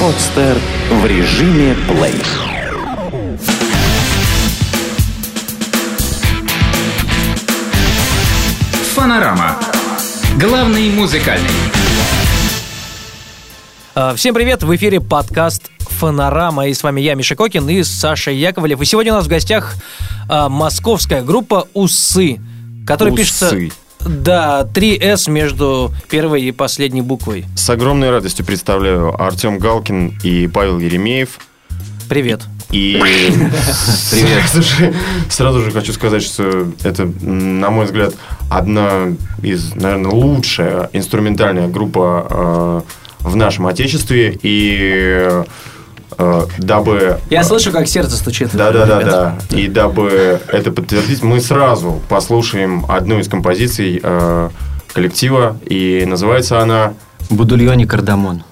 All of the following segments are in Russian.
Подстер в режиме плей. Фанорама. Главный музыкальный. А, Всем привет, в эфире подкаст «Фонорама», и с вами я, Миша Кокин, и Саша Яковлев. И сегодня у нас в гостях а, московская группа «Усы», которая Усы. пишется... Да, 3С между первой и последней буквой. С огромной радостью представляю Артем Галкин и Павел Еремеев. Привет. И Сразу, же, сразу же хочу сказать, что это, на мой взгляд, одна из, наверное, лучшая инструментальная группа э, в нашем отечестве. И э, дабы... Я слышу, как сердце стучит. Да, да, да, Ребят. да. И дабы это подтвердить, мы сразу послушаем одну из композиций э, коллектива, и называется она Будульоне кардамон.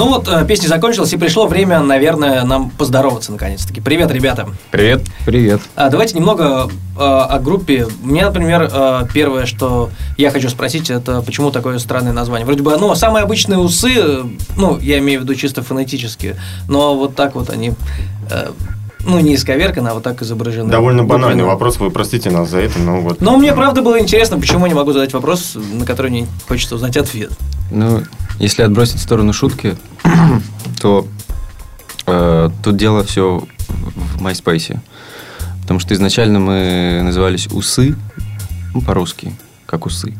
Ну вот, э, песня закончилась, и пришло время, наверное, нам поздороваться наконец-таки. Привет, ребята. Привет. Привет. А, давайте немного э, о группе. Мне, например, э, первое, что я хочу спросить, это почему такое странное название. Вроде бы, ну, самые обычные усы, ну, я имею в виду чисто фонетические, но вот так вот они, э, ну, не исковерканы, а вот так изображены. Довольно банальный Буквенно. вопрос, вы простите нас за это, но вот... Но мне правда было интересно, почему я не могу задать вопрос, на который мне хочется узнать ответ. Ну, если отбросить в сторону шутки, то э, тут дело все в MySpace. Потому что изначально мы назывались Усы, ну, по-русски, как Усы.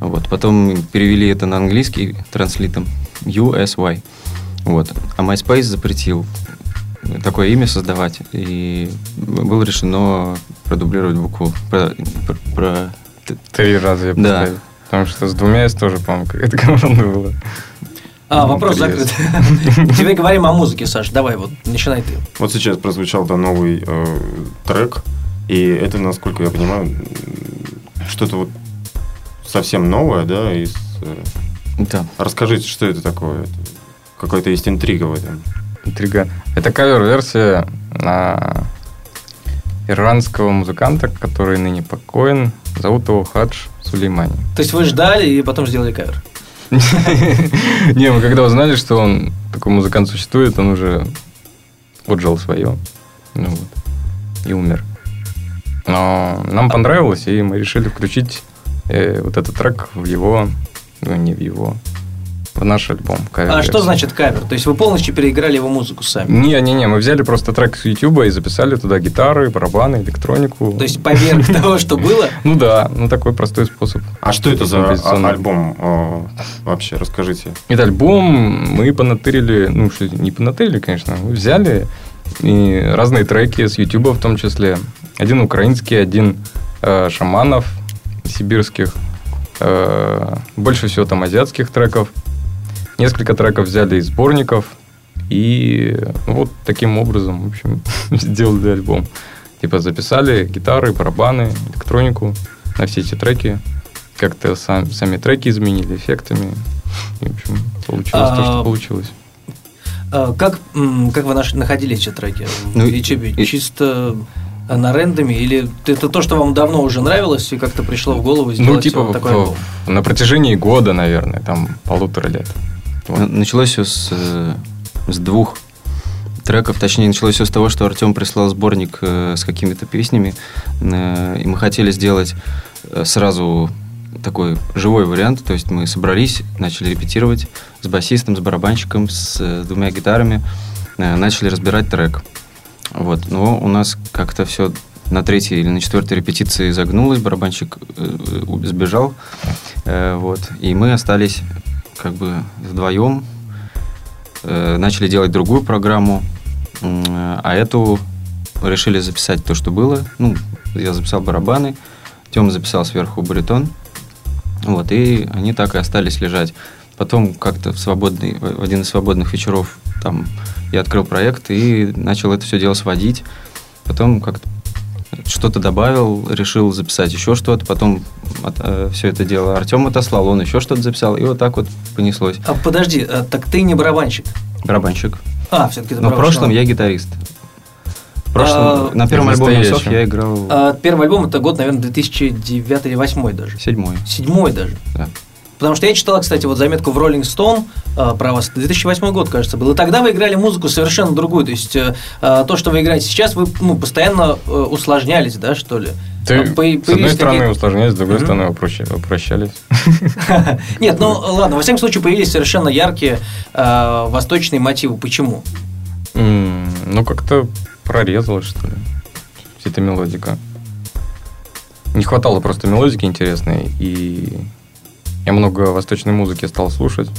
Вот. Потом перевели это на английский транслитом USY. Вот. А MySpace запретил такое имя создавать. И было решено продублировать букву. Про, про- про- Три раза я Да. Потому что с двумя S тоже, по-моему, какая-то команда была. А, Ну, вопрос закрыт. Теперь говорим о музыке, Саш. Давай, вот, начинай ты. Вот сейчас прозвучал да, новый э, трек, и это, насколько я понимаю, что-то вот совсем новое, да, из... э, да. Расскажите, что это такое? Какая-то есть интрига в этом. Интрига. Это кавер-версия на иранского музыканта, который ныне покоен. Зовут его Хадж Сулеймани. То есть вы ждали и потом сделали кавер. Не, мы когда узнали, что он такой музыкант существует, он уже отжил свое. Ну вот. И умер. Но нам понравилось, и мы решили включить э, вот этот трек в его, ну не в его, в наш альбом. А кавер-версию. что значит кавер? То есть вы полностью переиграли его музыку сами? Не-не-не, мы взяли просто трек с Ютуба и записали туда гитары, барабаны, электронику. То есть поверх того, что было? Ну да, ну такой простой способ. А что это за а- альбом э, вообще? Расскажите. Этот альбом мы понатырили, ну что, не понатырили, конечно, мы взяли и разные треки с Ютуба в том числе. Один украинский, один э, шаманов сибирских, э, больше всего там азиатских треков. Несколько треков взяли из сборников и ну, вот таким образом, в общем, сделали альбом. Типа записали гитары, барабаны, электронику на все эти треки. Как-то сам- сами треки изменили эффектами. И, в общем, получилось то, А, что получилось. А, Как, как вы наш- находили эти треки? В Ну, YouTube? и- Чисто на рендоме? Или это то, что вам давно уже нравилось и как-то пришло в голову сделать Ну, типа вот такой в- альбом? на протяжении года, наверное, там полутора лет. Началось все с, э, с двух треков, точнее, началось все с того, что Артем прислал сборник э, с какими-то песнями, э, и мы хотели сделать сразу такой живой вариант, то есть мы собрались, начали репетировать с басистом, с барабанщиком, с двумя гитарами, начали разбирать трек. Вот, но у нас как-то все на третьей или на четвертой репетиции загнулось, барабанщик сбежал, вот, и мы остались как бы вдвоем, э, начали делать другую программу, м, а эту решили записать то, что было. Ну, я записал барабаны, Тёма записал сверху баритон, вот, и они так и остались лежать. Потом как-то в, свободный, в один из свободных вечеров там я открыл проект и начал это все дело сводить. Потом как-то что-то добавил, решил записать еще что-то, потом все это дело Артем отослал, он еще что-то записал, и вот так вот понеслось. А, подожди, а, так ты не барабанщик? Барабанщик. А, все-таки ты Но в прошлом я гитарист. В прошлом, А, на первом альбоме. Усов я играл А, первый альбом это год, наверное, 2009 или 2008 даже. седьмой. Седьмой даже. Да. Потому что я читал, кстати, вот заметку в Rolling Stone а, про вас. 2008 год, кажется, был. И тогда вы играли музыку совершенно другую. То есть э, а, то, что вы играете сейчас, вы ну, постоянно э, усложнялись, да, что ли? Ты, А, по- с одной стороны усложнялись, с другой стороны упрощ- упрощались. Нет, ну ладно, во всяком случае появились совершенно яркие э, восточные мотивы. Почему? Ну, как-то прорезалось, что ли, вся эта мелодика. Не хватало просто мелодики интересной, и я много восточной музыки стал слушать.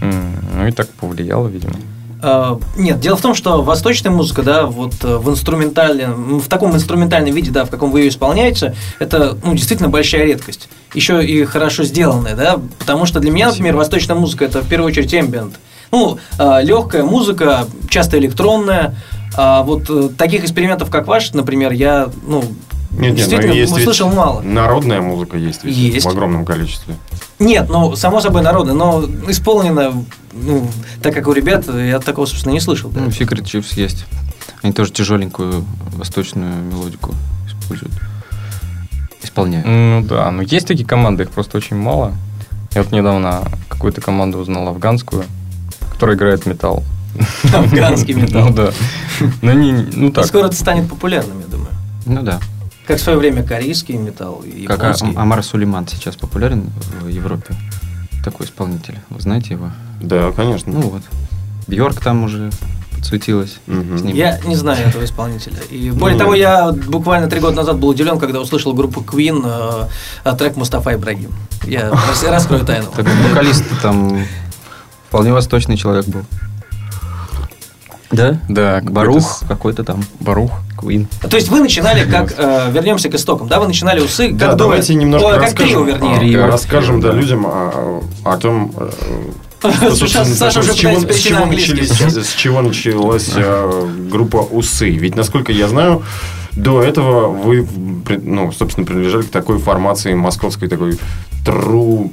Ну, и так повлияло, видимо. Э, Нет, дело в том, что восточная музыка, да, вот э, в инструментальном, в таком инструментальном виде, да, в каком вы ее исполняете, это, ну, действительно большая редкость. Еще и хорошо сделанная, да, потому что для меня, например, восточная музыка это в первую очередь эмбиент. Ну, легкая музыка, часто электронная. А вот э, таких экспериментов, как ваш, например, я, ну, Нет, нет, но действительно есть ведь услышал мало. Народная музыка есть, ведь Есть. в огромном количестве. Нет, ну, само собой народная, но исполнено, ну, так как у ребят, я такого, собственно, не слышал. да. Ну, Secret Chips есть. Они тоже тяжеленькую восточную мелодику используют. Исполняют. Ну да, но есть такие команды, их просто очень мало. Я вот недавно какую-то команду узнал афганскую, которая играет металл. Афганский металл. Ну да. Ну, не, ну так. Скоро это станет популярным, я думаю. Ну да. Как в свое время корейский металл и Как японский. А- Амар Сулейман сейчас популярен в Европе. Такой исполнитель. Вы знаете его? Да, конечно. Ну вот. Бьорк там уже подсветилась. Ним. Я не знаю этого исполнителя. И более Ну, того, я буквально три года назад был удивлен, когда услышал группу Queen э, э, трек Мустафа Ибрагим. Я рас- раскрою тайну. Так вокалист там вполне восточный человек был. Да? Да, какой-то Барух с- какой-то там. Барух. Куин. То есть вы начинали как, э, вернемся к истокам, да, вы начинали усы, как Да, давайте немножко Ой, как расскажем, трио, вернее. а, Трио. расскажем да, людям о, о том, э, Саша уже с чего, с начались- с чего началась э, группа «Усы». Ведь, насколько я знаю, до этого вы, ну, собственно, принадлежали к такой формации московской, такой true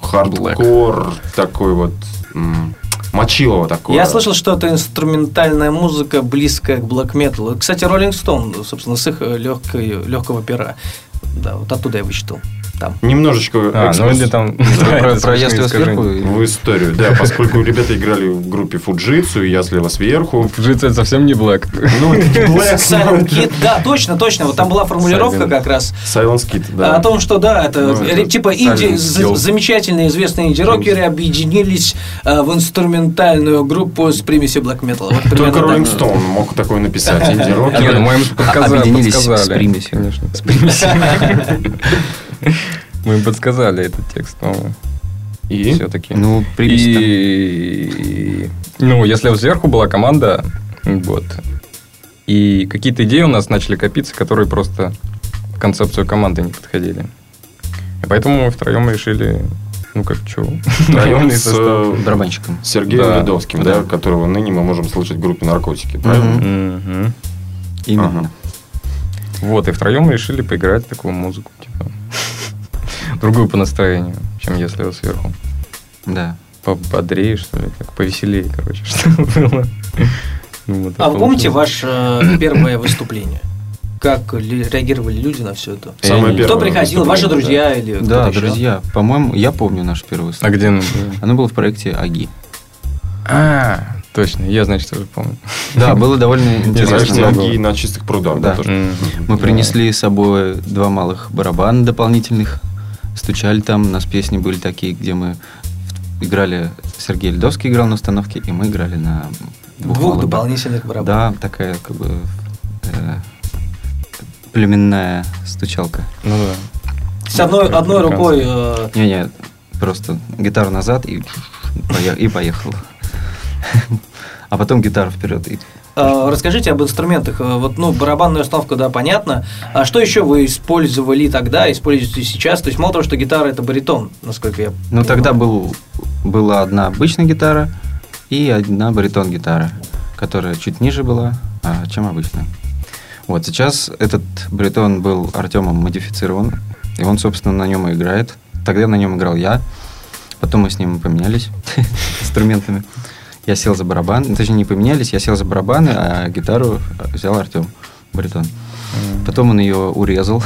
хардкор, такой вот м, мочилово такое. Я слышал, что это инструментальная музыка, близкая к блэк металу. Кстати, Роллинг Стоун, собственно, с их легкой, легкого пера. Да, вот оттуда я вычитал. Там. Немножечко А, ну там... Про, да, про, «Я слева сверху». в историю, да, поскольку ребята играли в группе Фуджитсу, я слева сверху. Фуджитsu это совсем не Black. Ну, это не Black, Silent Kid, да, точно, точно. Вот там была формулировка Silent. как раз Silence Kid, да. о том, что да, это, Ну, типа инди, Silent замечательные известные инди-рокеры объединились э, в инструментальную группу с примесью. Вот примерно Только. Роллинг Стоун мог такое написать. Инди-рок. Не, мы им подсказали. Объединились с примесью. Конечно, с примесью. Мы им подсказали этот текст, по-моему. И? Все-таки. Ну, примесь там. И... Ну, если сверху была команда, вот, и какие-то идеи у нас начали копиться, которые просто в концепцию команды не подходили. И поэтому мы втроем решили, ну как, что, Втроем с э, Барабанщиком. Сергеем Да. Ледовским, да, Да. которого ныне мы можем слышать в группе «Наркотики», правильно? Именно. Ага. Вот, и втроем решили поиграть такую музыку, типа, другую по настроению, чем если вот сверху. Да. Пободрее, что ли, как повеселее, короче, что было. Ну, вот А вы помните ваше э, первое выступление? Как ли- реагировали люди на все это? Самое Кто приходил? Ваши друзья или Да, кто-то еще? друзья. По-моему, я помню наш первый А выступление. где оно было? Оно было в проекте АГИ. А, точно, я, значит, тоже помню. Да, было довольно интересно. Ноги на чистых прудах. Да. Мы принесли с собой два малых барабана дополнительных, стучали там, у нас песни были такие, где мы играли, Сергей Ледовский играл на установке, и мы играли на двух, дополнительных барабанов. Да, такая как бы э, племенная стучалка. Ну да. С одной, одной рукой э, Не-не, просто гитару назад и, и поехал. А потом гитару вперед. И... э, расскажите об инструментах. Э, Вот, ну, барабанная установка, да, понятно. А что еще вы использовали тогда, используете сейчас? То есть, мало того, что гитара это баритон, насколько я Ну, понимаю. тогда был, была одна обычная гитара и одна баритон-гитара, которая чуть ниже была, а, чем обычно. Вот, сейчас этот баритон был Артемом модифицирован, и он, собственно, на нем и играет. Тогда на нем играл я, потом мы с ним поменялись инструментами. Я сел за барабан, ну, точнее, не поменялись, я сел за барабаны, а гитару взял Артем, баритон. Потом он ее урезал,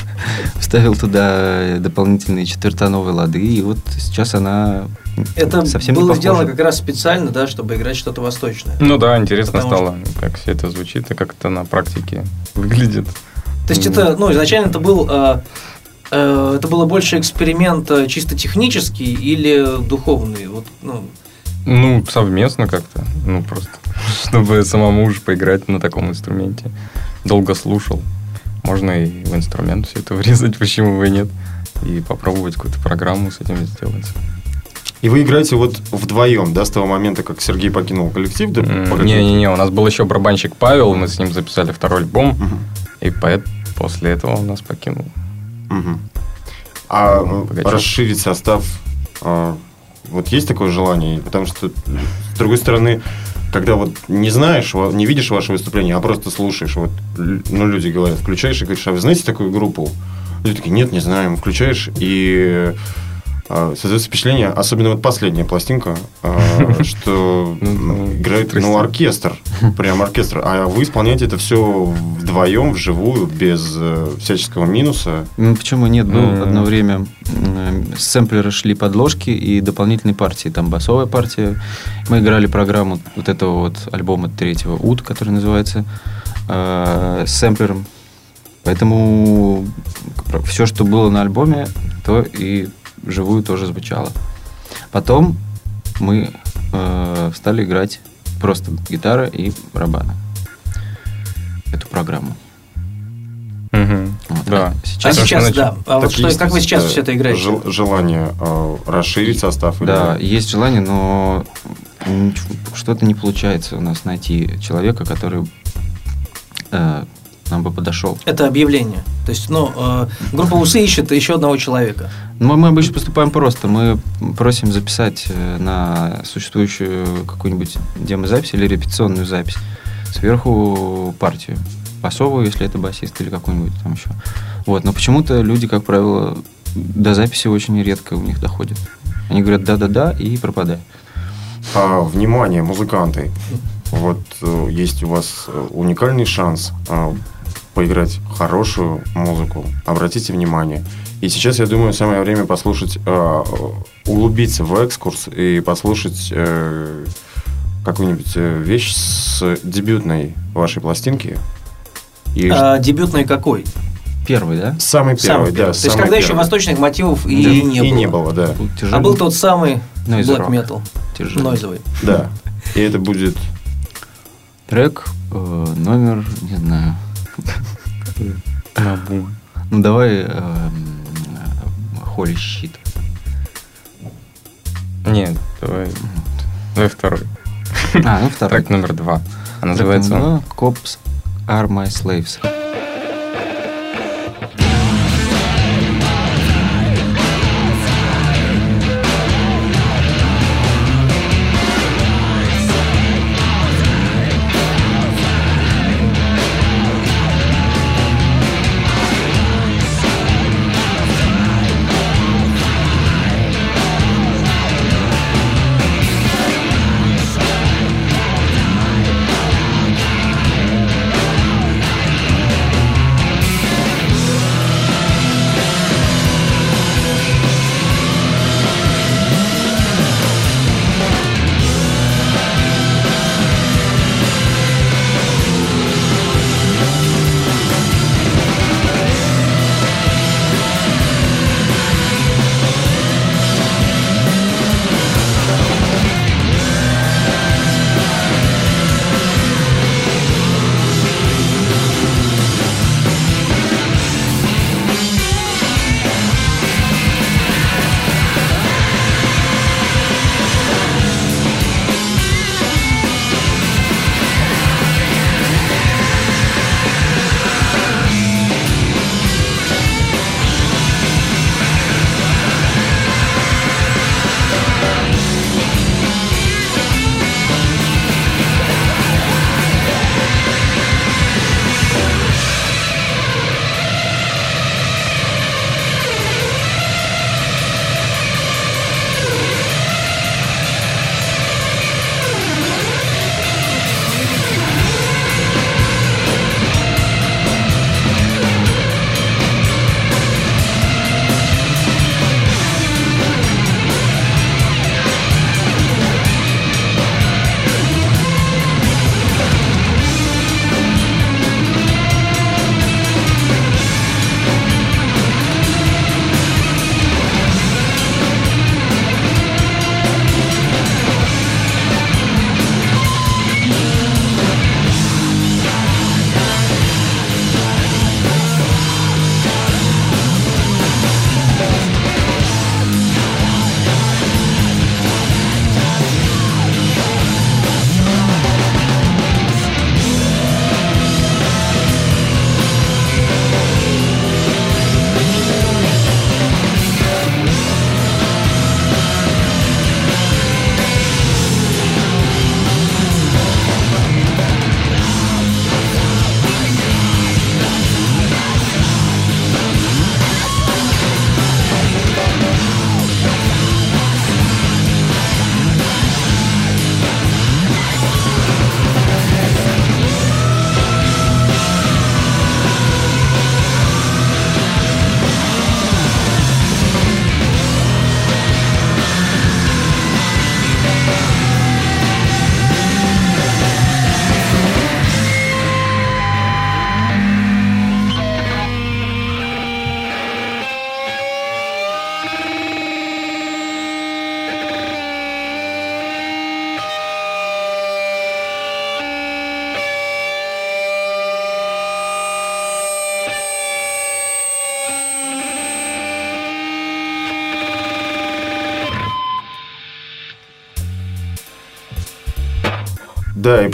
вставил туда дополнительные четвертоновые лады, и вот сейчас она Это совсем не было сделано как раз специально, да, чтобы играть что-то восточное. Ну да, интересно Потому стало, как все это звучит и как это на практике выглядит. То есть это, ну, изначально это был, э, э, это было больше эксперимент э, чисто технический или духовный? Вот, ну, Ну, совместно как-то. Ну, просто, чтобы самому уже поиграть на таком инструменте. Долго слушал. Можно и в инструмент все это врезать, почему бы и нет. И попробовать какую-то программу с этим сделать. И вы играете вот вдвоем, да, с того момента, как Сергей покинул коллектив? да, Не-не-не, у нас был еще барабанщик Павел, мы с ним записали второй альбом, Мгм. и поэт после этого он нас покинул. Мгм. А расширить состав, а, вот есть такое желание? Потому что, с другой стороны, когда вот не знаешь, не видишь ваше выступление, а просто слушаешь, вот, ну, люди говорят, включаешь и говоришь, а вы знаете такую группу? Люди такие, нет, не знаем, включаешь, и создается впечатление, особенно вот последняя пластинка, а, что Ну, играет, прости. ну, оркестр, прям оркестр, а вы исполняете это все вдвоем, вживую, без э, всяческого минуса. Ну, Почему нет? Был одно время сэмплеры шли подложки и дополнительные партии. Там басовая партия. Мы играли программу вот этого вот альбома третьего УД, который называется, э, с сэмплером. Поэтому все, что было на альбоме, то и вживую тоже звучало. Потом мы э, стали играть просто гитара и барабаны. Эту программу. Мгм. Вот. Да. А Сейчас сейчас, нач- да. А вот что, есть как вы сейчас все это играете? жел- желание э, расширить состав? или- Да, есть желание, но что-то не получается у нас найти человека, который э, нам бы подошел. Это объявление. То есть, ну, э, группа Усы ищет еще одного человека. Но мы обычно поступаем просто. Мы просим записать э, на существующую какую-нибудь демозапись или репетиционную запись сверху партию. Басовую, если это басист или какую-нибудь там еще. Вот. Но почему-то люди, как правило, до записи очень редко у них доходит. Они говорят да-да-да и пропадают. А, внимание, музыканты. Вот э, есть у вас э, уникальный шанс э, поиграть хорошую музыку. Обратите внимание. И сейчас, я думаю, самое время послушать, э, углубиться в экскурс и послушать э, какую-нибудь э, вещь с дебютной вашей пластинки. И А дебютный какой? Первый, да? самый первый, Самый да. первый. То есть, когда еще первый. восточных мотивов и, Да, не, и было. не было, да. Был А тяжелый, был тот самый Noise black rock. metal, тяжелый. нойзовый. Да. И это будет Трек э, номер, не знаю. На бум. Ну давай э, Holy Shit. Нет, давай. Давай второй. А, ну второй. Трек номер два. А называется номер он Cops Are My Slaves.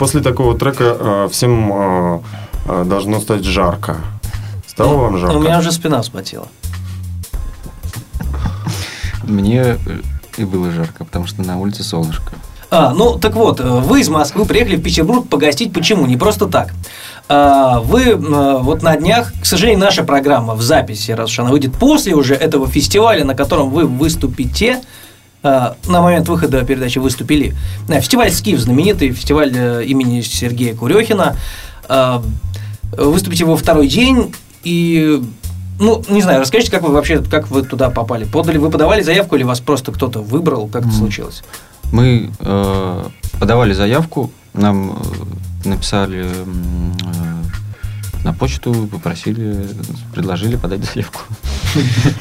После такого трека э, всем э, э, должно стать жарко. Стало вам жарко? У меня уже спина вспотела. Мне и было жарко, потому что на улице солнышко. А, ну, так вот, вы из Москвы приехали в Петербург погостить. Почему? Не просто так. А, Вы вот на днях, к сожалению, наша программа в записи, раз уж она выйдет после уже этого фестиваля, на котором вы выступите, на момент выхода передачи выступили. Да, Фестиваль «Скиф», знаменитый фестиваль э, имени Сергея Курехина. А, Выступите во второй день, и ну, не знаю, расскажите, как вы вообще, как вы туда попали? Подали, вы подавали заявку или вас просто кто-то выбрал? Как это случилось? Мы э, подавали заявку, нам э, написали э, на почту, попросили, предложили подать заявку.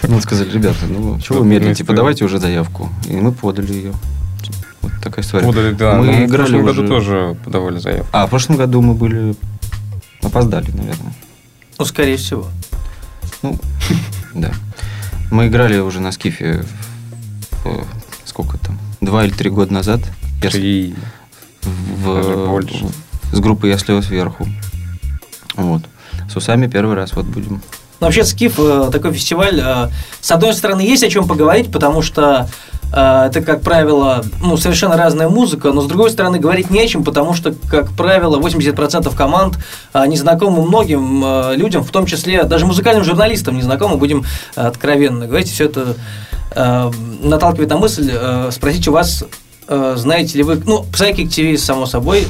Ну, сказали, ребята, ну, чего вы медлите, подавайте уже заявку. И мы подали ее. Вот такая история. Подали, да. Мы но мы в играли прошлом году уже- тоже подавали заявку. А, в прошлом году мы были... Опоздали, наверное. Ну, скорее всего. Ну, да. Мы играли уже на скифе в- сколько там? Два или три года назад. Три. в, больше. с группой «Я слева сверху». Вот. С усами первый раз вот будем. Ну, вообще, Скиф э, такой фестиваль, э, с одной стороны, есть о чем поговорить, потому что э, это, как правило, ну, совершенно разная музыка, но с другой стороны, говорить не о чем, потому что, как правило, 80% команд э, незнакомы многим людям, в том числе даже музыкальным журналистам незнакомы, будем э, откровенно говорить. Все это наталкивает на мысль спросить у вас, знаете ли вы, ну, Psychic TV, само собой,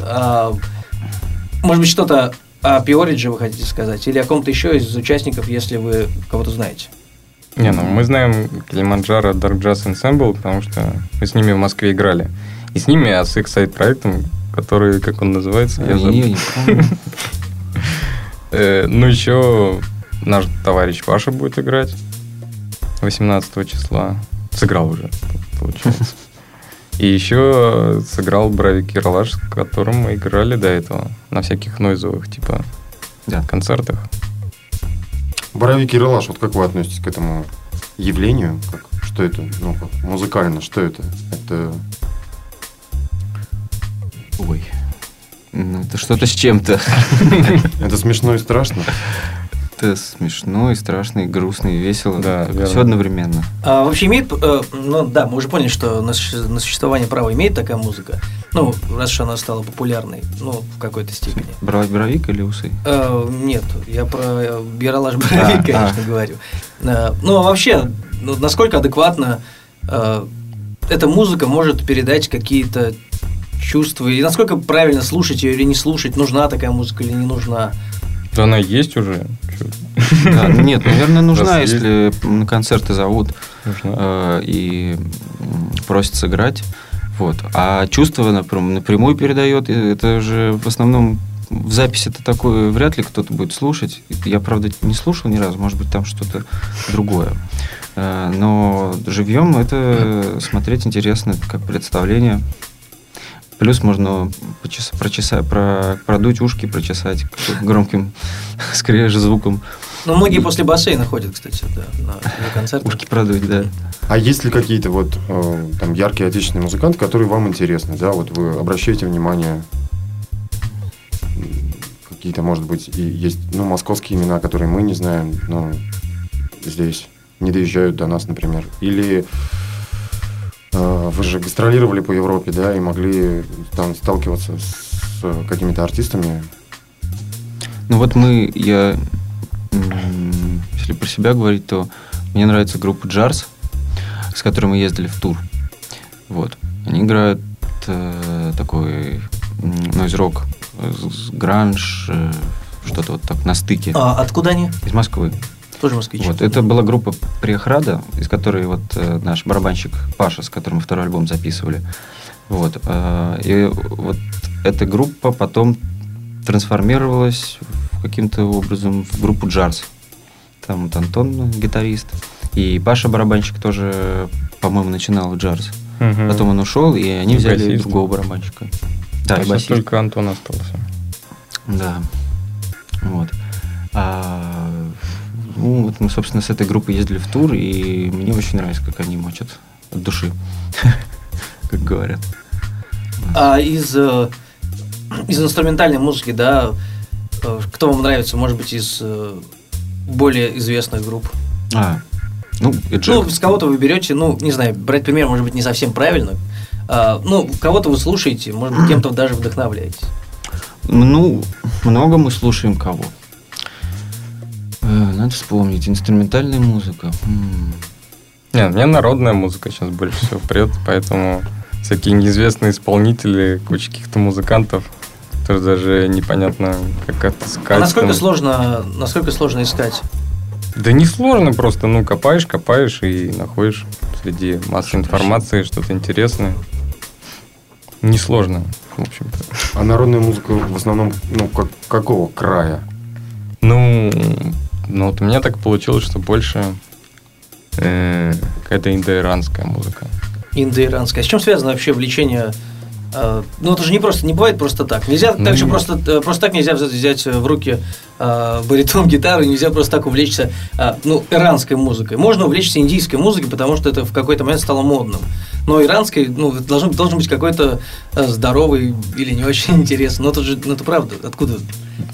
может быть, что-то о Пиоридже вы хотите сказать? Или о ком-то еще из участников, если вы кого-то знаете? Не, ну мы знаем Килиманджаро Dark Jazz Ensemble, потому что мы с ними в Москве играли. И с ними, а с их сайт-проектом, который, как он называется, я А, забыл. я не помню. Э, Ну, еще наш товарищ Паша будет играть 18 числа. Сыграл уже, получается. И еще сыграл Бравик Ералаш, с которым мы играли до этого на всяких нойзовых, типа, Да. концертах. Боровик и Релаш, вот как вы относитесь к этому явлению? Как, что это? Ну, как, музыкально, что это? Это Ой. Ну, это что-то с чем-то. Это смешно и страшно. Это смешно и страшно, и грустно, и весело. Да, верно. Все одновременно. А вообще имеет, э, ну да, мы уже поняли, что на, на существование права имеет такая музыка, ну, раз уж она стала популярной, ну, в какой-то степени. Бровик, бровик или усы? Э, нет, я про э, Биралаш Боровик, А, конечно, говорю. Э, ну, а вообще, ну, насколько адекватно э, эта музыка может передать какие-то чувства, и насколько правильно слушать ее или не слушать, нужна такая музыка или не нужна. Да она есть уже. Да, нет, наверное, нужна, если на концерты зовут нужна. э, и просят сыграть. Вот. А чувство напрям- напрямую передает, это же в основном в записи это такое вряд ли кто-то будет слушать. Я, правда, не слушал ни разу, может быть, там что-то другое. Э, Но живьем это смотреть интересно, как представление. Плюс можно почес- прочеса- про, продуть ушки, прочесать громким скреже звуком. Ну, многие после бассейна ходят, кстати, да, на, на концерты. Ушки продуть, да. А есть ли какие-то вот э, там яркие отечественные музыканты, которые вам интересны, да? Вот вы обращаете внимание, какие-то, может быть, и есть, ну, московские имена, которые мы не знаем, но здесь не доезжают до нас, например. Или вы же гастролировали по Европе, да, и могли там сталкиваться с э, какими-то артистами. Ну вот мы, я, если про себя говорить, то мне нравится группа Джарс, с которой мы ездили в тур. Вот. Они играют э, такой нойз-рок, гранж, э, что-то вот так на стыке. А откуда они? Из Москвы. Тоже москвичи. Вот. Это была группа Приохрада, из которой вот э, наш барабанщик Паша, с которым мы второй альбом записывали. Вот. э, и вот эта группа потом трансформировалась в каким-то образом в группу Джарс. Там вот Антон, гитарист, и Паша барабанщик тоже, по-моему, начинал Джарс. Мгм. Потом он ушел, и они И взяли басист. другого барабанщика. Да, и басист. только Антон остался. Да. Вот. А, ну, вот мы, собственно, с этой группой ездили в тур, и мне очень нравится, как они мочат от души, как говорят. А из э, из инструментальной музыки, да, э, кто вам нравится, может быть, из э, более известных групп? А, ну. Ну, с кого-то вы берете, ну, не знаю, брать пример, может быть, не совсем правильно. А, ну, кого-то вы слушаете, может быть, кем-то даже вдохновляетесь. Ну, много мы слушаем кого. Э, Надо вспомнить. Инструментальная музыка. М. Не, у меня народная музыка сейчас больше всего прет, поэтому всякие неизвестные исполнители, куча каких-то музыкантов, тоже даже непонятно, как это А насколько там. сложно, насколько сложно искать? Да не сложно просто, ну, копаешь, копаешь и находишь среди массы информации что-то интересное. Несложно, в общем-то. А народная музыка в основном, ну, как, какого края? Ну, ну, вот у меня так получилось, что больше э, какая-то индоиранская музыка. Индоиранская. С чем связано вообще влечение? э, ну, это же не просто, не бывает просто так. Нельзя Ну, так же просто, э, просто так нельзя взять, взять в руки э, баритон гитары, нельзя просто так увлечься, э, ну, иранской музыкой. Можно увлечься индийской музыкой, потому что это в какой-то момент стало модным. Но иранской, ну, должен, должен быть какой-то э, здоровый или не очень интересный. Но это же, ну, это правда. Откуда?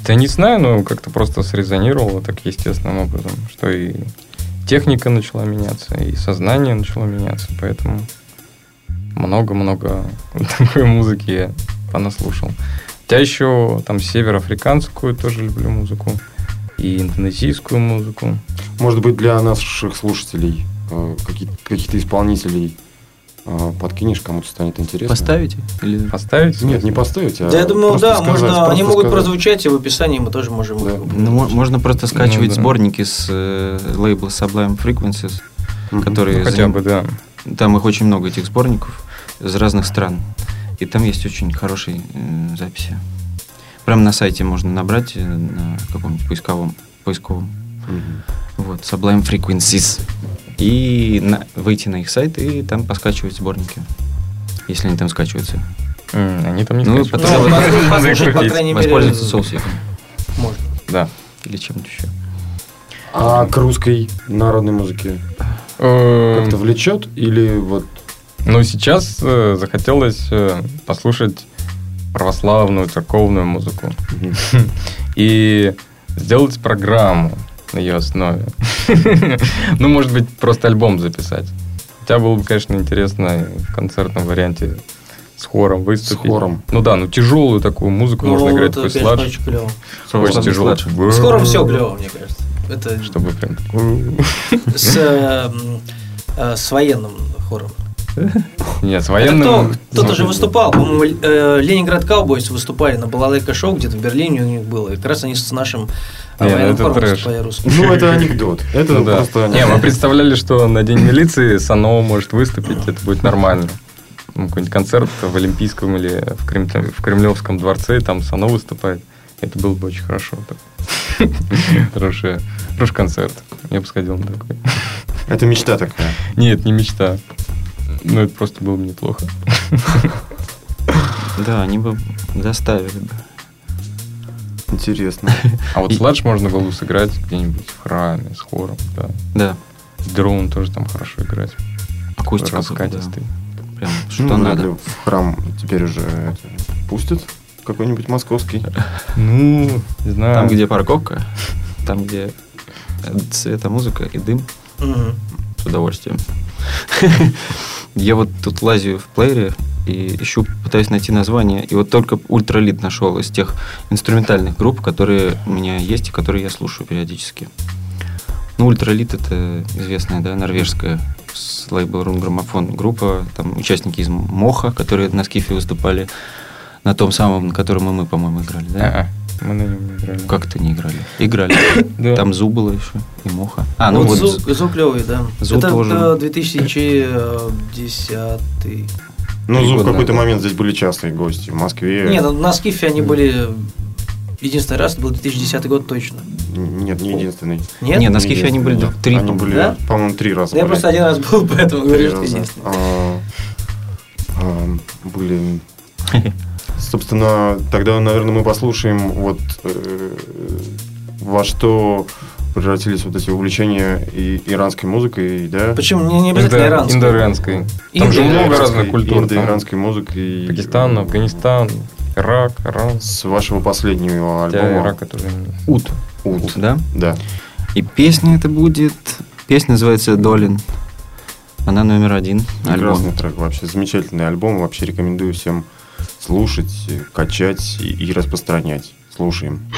Да не знаю, но как-то просто срезонировало так естественным образом, что и техника начала меняться, и сознание начало меняться, поэтому много-много такой музыки я понаслушал. Хотя еще там североафриканскую тоже люблю музыку, и индонезийскую музыку. Может быть, для наших слушателей э, каких-то исполнителей подкинешь, кому-то станет интересно. Поставите? Или... Поставить? Нет, не поставить, а да, я думаю, да, сказать, можно, они могут сказать. прозвучать, и в описании мы тоже можем Да. их Ну, мо- можно просто скачивать да. сборники с э, лейбла Sublime Frequencies, Мгм. которые Ну, хотя заним- бы, да. Там их очень много, этих сборников, из разных стран. И там есть очень хорошие э, записи. Прямо на сайте можно набрать э, на каком-нибудь поисковом, поисковом. Мгм. Вот, Sublime Frequencies. И на- выйти на их сайт и там поскачивать сборники. Если они там скачиваются. М, Они там не Ну, скачивают. потом- Ну, Надо их послушать, по крутить. крайней мере, Воспользоваться соусиком. можно. Да. Или чем-то еще. А к русской народной музыке Э, как-то влечет или вот Ну, сейчас э, захотелось э, послушать православную церковную музыку. И сделать программу на ее основе. Ну, может быть, просто альбом записать. Хотя было бы, конечно, интересно в концертном варианте с хором выступить. С хором. Ну да, ну тяжелую такую музыку Ну, можно играть это, такой конечно, сладж. очень клево. Очень тяжело. С хором все клево, мне кажется. Это Чтобы прям... с, э, э, с военным хором. Нет, военным... кто? Кто-то же выступал, по-моему, э, Ленинград Cowboys выступали на Балалайка шоу где-то в Берлине у них было. И как раз они с нашим Не, ну военным русским. Ну, это анекдот. Это Ну да. просто Не, мы представляли, что на День милиции Санова может выступить, это будет нормально. Ну, какой-нибудь концерт в Олимпийском или в, Крем- в Кремлевском дворце, и там Санов выступает. Это было бы очень хорошо. хороший концерт. Я бы сходил на такой. Это мечта такая. Нет, не мечта. Ну, это просто было бы неплохо. Да, они бы заставили бы. Интересно. А вот сладж можно было бы сыграть где-нибудь в храме с хором, да. Да, Дроун тоже там хорошо играть. акустика. Раскатистый. да. Прям что Ну, вряд надо. в храм теперь уже пустят какой-нибудь московский. Ну, не знаю. Там, где парковка, там, где цвета музыка и дым, с удовольствием. Я вот тут лазю в плеере и ищу, пытаюсь найти название, и вот только ультралит нашел из тех инструментальных групп, которые у меня есть и которые я слушаю периодически. Ну, ультралит это известная, да, норвежская с лейбл Рун Граммофон группа, там участники из Моха, которые на скифе выступали, на том самом, на котором и мы, по-моему, играли, да? А-а, Мы на нем не играли. Как это не играли? Играли. Да. Там Зу было еще и Моха. А, ну вот вот, звук, звук клевый, да. Это тоже. э, 2010 Ну, Три в какой-то момент здесь были частые гости. В Москве. Нет, на Скифе они были единственный раз, это был 2010 год точно. Нет, не единственный. Нет? Не, на Скифе они были Нет, три, Они были, Да? по-моему, три раза. Да я просто один раз был, поэтому говорю, что единственный. А, а, Были Собственно, тогда, наверное, мы послушаем вот э, во что превратились вот эти увлечения и иранской музыкой, да? Почему? Не, не обязательно Индо- иранский. Индоиранской. Там же Индо- много Индоиранской- разных культур. Индоиранской музыкой. Пакистан, Афганистан, Рак, раз. С вашего последнего альбома рак это уже... Ут. «Ут». Да? Да. И песня это будет... Песня называется «Долин». Она номер один. Прекрасный Альбом. трек, вообще замечательный альбом. Вообще рекомендую всем слушать, качать и распространять. Слушаем.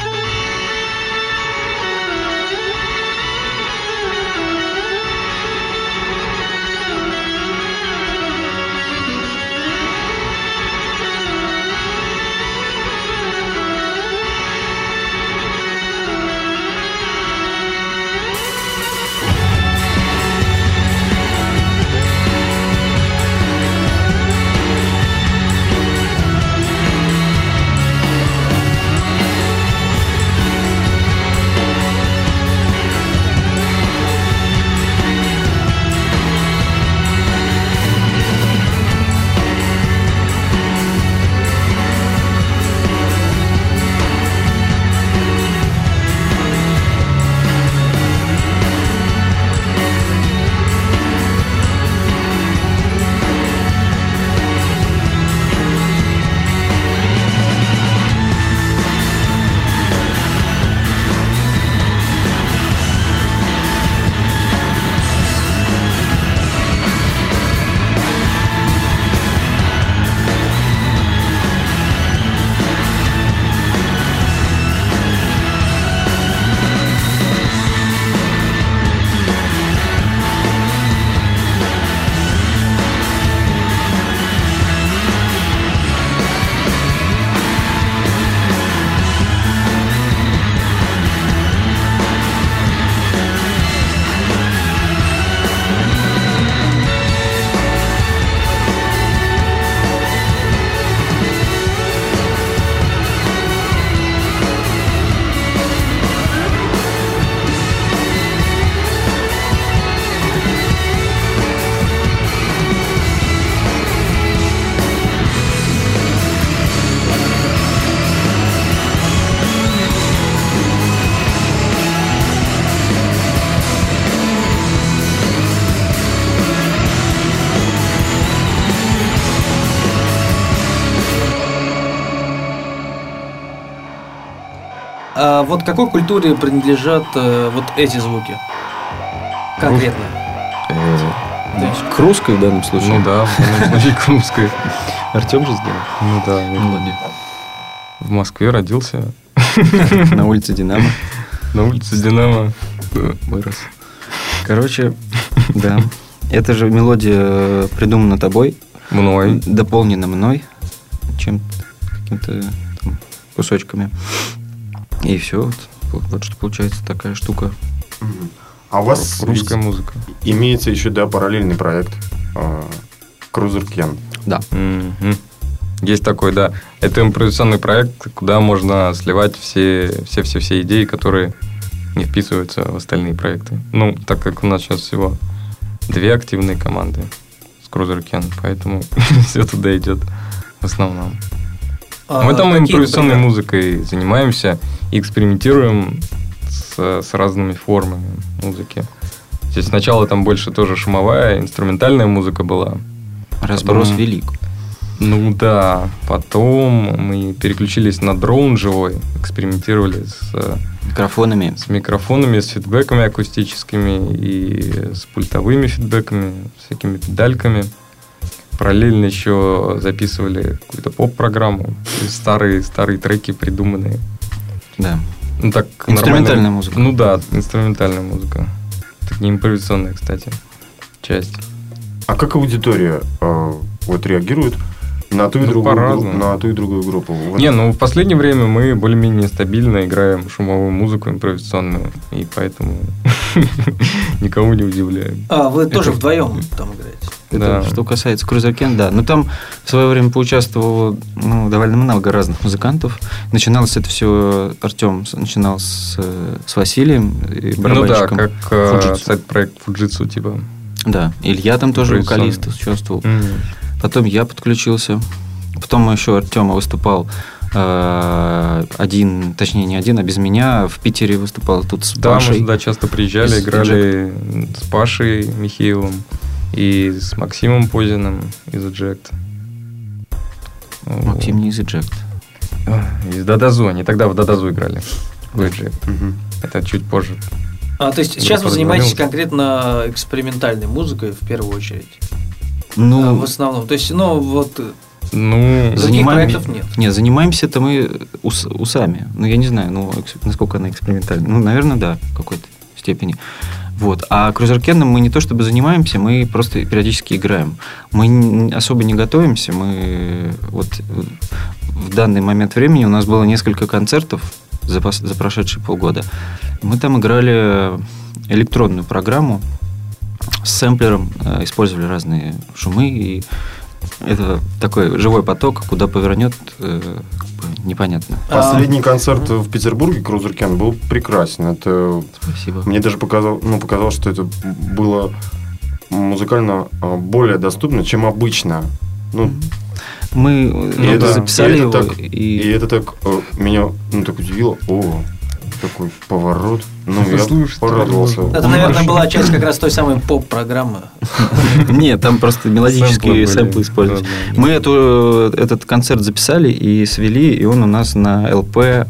А вот какой культуре принадлежат э, вот эти звуки? Конкретно. Есть, К русской в данном случае. Ну да, к русской. Артем же сделал. Ну да, я Мелодию. в Москве родился, На улице Динамо на улице Динамо. вырос. Короче, да. Эта же мелодия э, придумана тобой, Мной. дополнена мной, чем каким-то кусочками. И все. Вот, вот, вот что получается такая штука. А у вас Русская музыка. имеется еще, да, параллельный проект Крузер Кен. Да. Мгм. Есть такой, да. Это импровизационный проект, куда можно сливать все, все, все, все идеи, которые не вписываются в остальные проекты. Ну, так как у нас сейчас всего две активные команды с Ken, поэтому все туда идет в основном. А, Мы там импровизационной например? музыкой занимаемся и экспериментируем с, с разными формами музыки. Здесь сначала там больше тоже шумовая, инструментальная музыка была. Разброс Потом- велик. Ну да, потом мы переключились на дроун живой, экспериментировали с, Микрофонами. с микрофонами, с фидбэками акустическими и с пультовыми фидбэками, всякими педальками. Параллельно еще записывали какую-то поп-программу, старые, старые треки придуманные. Да. Ну, так Инструментальная нормально. музыка. Ну да, инструментальная музыка. Так не импровизационная, кстати, часть. А как аудитория э, вот реагирует на ту и Ну, другую группу? На ту и другую группу? Вот Не, ну в последнее время мы более-менее стабильно играем шумовую музыку импровизационную, и поэтому никого не удивляем. А, вы тоже Это- вдвоем там играете? Это Да. что касается Крузеркен, да. Но там в свое время поучаствовало ну, довольно много разных музыкантов. Начиналось это все, Артем начинал с, с Василием, и Ну да, барабанщиком. как э, сайт-проект Fujitsu, типа. Да, Илья там тоже вокалист участвовал. М. Потом я подключился. Потом еще Артема выступал э, один, точнее не один, а без меня. В Питере выступал тут с Да, мы Пашей. сюда часто приезжали, из играли с Пашей Михеевым и с Максимом Позиным из Eject. Максим не из Eject. из Дадазу. Они тогда в Дадазу играли. Лэджи. Мгм. Это чуть позже. А, то есть сейчас вы занимаетесь конкретно экспериментальной музыкой в первую очередь? А, Ну, в основном. То есть, ну, вот э, Ну, занимаем- проектов нет. Нет, занимаемся-то мы ус- усами. Ну, я не знаю, ну, насколько она экспериментальна. Ну, наверное, да, в какой-то степени. Вот. А крузеркеном мы не то чтобы занимаемся, мы просто периодически играем. Мы особо не готовимся. Мы вот в данный момент времени у нас было несколько концертов за, за прошедшие полгода. Мы там играли электронную программу с сэмплером, э, использовали разные шумы и это такой живой поток, куда повернет, э, как бы непонятно. Последний концерт в Петербурге Крузеркен был прекрасен. Это Спасибо. мне даже показал, ну, показалось, что это было музыкально а, более доступно, чем обычно. Ну, Мы И это- записали и это его так- и, и это так э, меня ну, так удивило. О, такой поворот. Ну, я порадовался. это, наверное, была часть как раз той самой поп-программы. Нет, там просто мелодические сэмплы использовались. Мы эту, этот концерт записали и свели, и он у нас на ЛП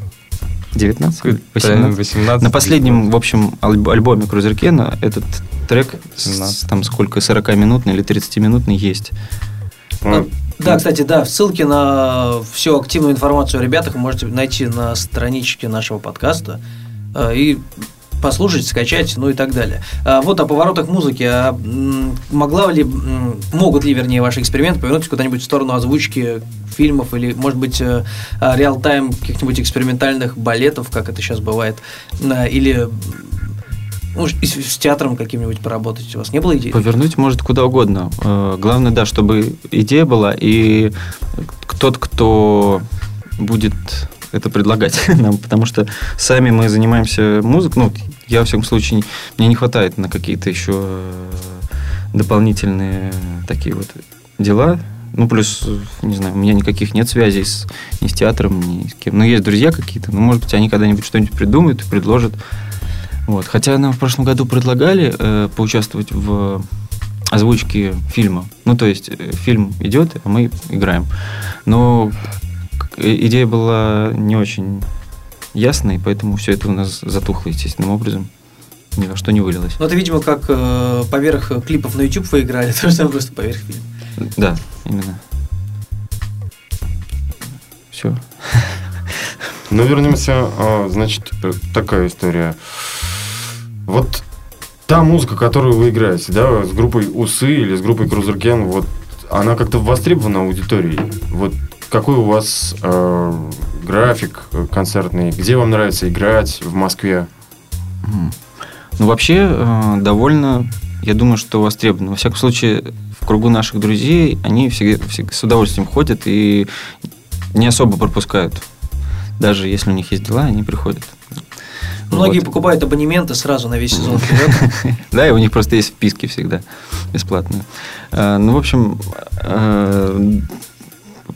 19, 18. 18. На последнем, в общем, альб- альбоме Крузеркена этот трек, с- 17. там сколько, 40-минутный или 30-минутный есть. Ну, Да, кстати, да, ссылки на всю активную информацию о ребятах вы можете найти на страничке нашего подкаста э, и послушать, скачать, ну и так далее. А вот о поворотах музыки. А, могла ли, могут ли, вернее, ваши эксперименты повернуть куда-нибудь в сторону озвучки фильмов или, может быть, э, а, реал-тайм каких-нибудь экспериментальных балетов, как это сейчас бывает, э, или может, и с, театром каким-нибудь поработать? У вас не было идей? Повернуть может куда угодно. Э, Главное, да, чтобы идея была, и тот, кто будет это предлагать нам, потому что сами мы занимаемся музыкой, ну, я, во всяком случае, мне не хватает на какие-то еще э, дополнительные такие вот дела. Ну, плюс, не знаю, у меня никаких нет связей с, ни с театром, ни с кем. Ну, есть друзья какие-то, но, может быть, они когда-нибудь что-нибудь придумают и предложат. Вот. Хотя нам в прошлом году предлагали э, поучаствовать в озвучке фильма. Ну, то есть э, фильм идет, а мы играем. Но идея была не очень ясной, поэтому все это у нас затухло естественным образом. Ни во что не вылилось. Ну, это, видимо, как э, поверх клипов на YouTube вы играли, то же самое просто поверх фильма. Да, именно. Все. Ну, вернемся, а, значит, э, такая история. Вот та музыка, которую вы играете, да, с группой Усы или с группой Крузеркен, вот она как-то востребована аудиторией. Вот какой у вас э, график э, концертный? Где вам нравится играть в Москве? Ну, вообще, э, довольно, я думаю, что востребовано. Во всяком случае, в кругу наших друзей они всегда, всегда с удовольствием ходят и не особо пропускают. Даже если у них есть дела, они приходят. Многие Вот. покупают абонементы сразу на весь сезон вперед. Да, и у них просто есть вписки всегда бесплатные. Э, Ну, в общем, э,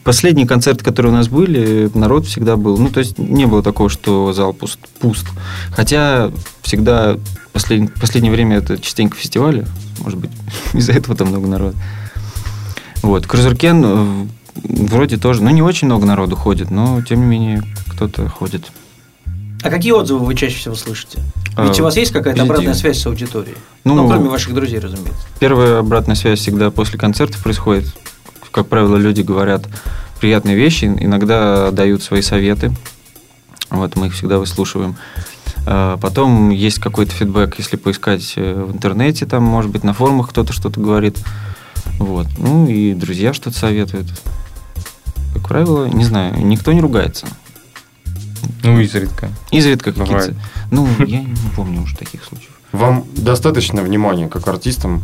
последние концерты, которые у нас были, народ всегда был. Ну, то есть не было такого, что зал пуст. пуст. Хотя всегда послед- последнее время это частенько фестивали. Может быть, из-за этого там много народа. Вот. Крузеркен э, вроде тоже, ну, не очень много народу ходит, но, тем не менее, кто-то ходит. А какие отзывы вы чаще всего слышите? Ведь А, у вас есть какая-то обратная позитивно. связь с аудиторией? Ну, Ну, кроме ваших друзей, разумеется. Первая обратная связь всегда после концертов происходит. Как правило, люди говорят приятные вещи, иногда дают свои советы. Вот мы их всегда выслушиваем. А Потом есть какой-то фидбэк, если поискать э, в интернете, там, может быть, на форумах кто-то что-то говорит. Вот. Ну и друзья что-то советуют. Как правило, не знаю, никто не ругается. Ну, изредка. Изредка Бывает. какие-то... Ну, я не помню уже таких случаев. Вам достаточно внимания как артистам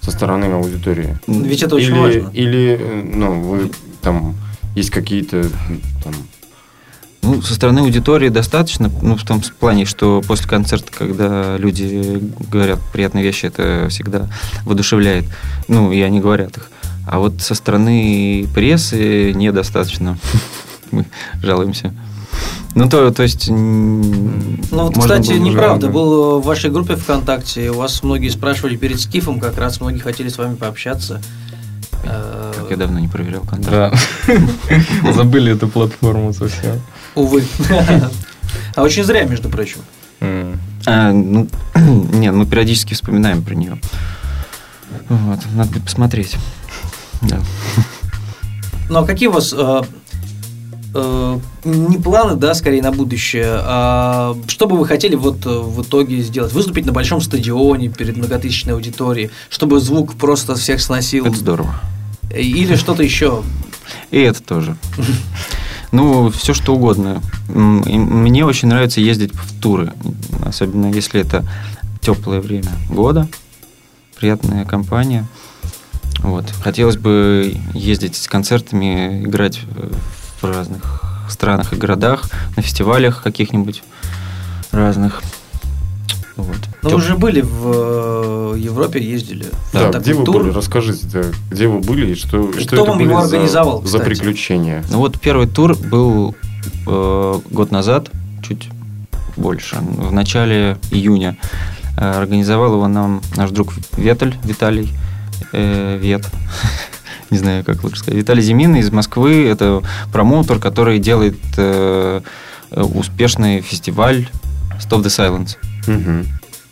со стороны аудитории? Ведь это очень или, важно. Или, э, ну, вы там есть какие-то там, Ну, со стороны аудитории достаточно, ну, в том плане, что после концерта, когда люди говорят приятные вещи, это всегда воодушевляет. Ну, и они говорят их. А вот со стороны прессы недостаточно. Мы жалуемся. Ну, то, то есть... Ну вот, кстати, неправда. Был в вашей группе ВКонтакте, у вас многие спрашивали перед Скифом, как раз многие хотели с вами пообщаться. Э, Как я давно не проверял контакт. Да. Забыли эту платформу совсем. Увы. А очень зря, между прочим. А, ну, нет, мы периодически вспоминаем про нее. Вот, надо будет посмотреть. Да. Ну а какие у вас э, не планы, да, скорее на будущее, а что бы вы хотели вот э, в итоге сделать? Выступить на большом стадионе перед многотысячной аудиторией, чтобы звук просто всех сносил? Это здорово. Или что-то еще? И это тоже. Ну, все что угодно. Мне очень нравится ездить в туры, особенно если это теплое время года, приятная компания. Вот. Хотелось бы ездить с концертами, играть в разных странах и городах, на фестивалях каких-нибудь разных. Вот. Ну, Тёп- вы же были в э, Европе, ездили. в Да, такой где вы тур. были? Расскажите, да, где вы были и что, И что кто это вам были его за- организовал, за, кстати? приключения? Ну вот первый тур был э, год назад, чуть больше, в начале июня. Э, Организовал его нам наш друг Веталь, Виталий э, Вет. Не знаю, как лучше сказать. Виталий Зимин из Москвы. Это промоутер, который делает э, э, успешный фестиваль Stop the Silence. Мгм.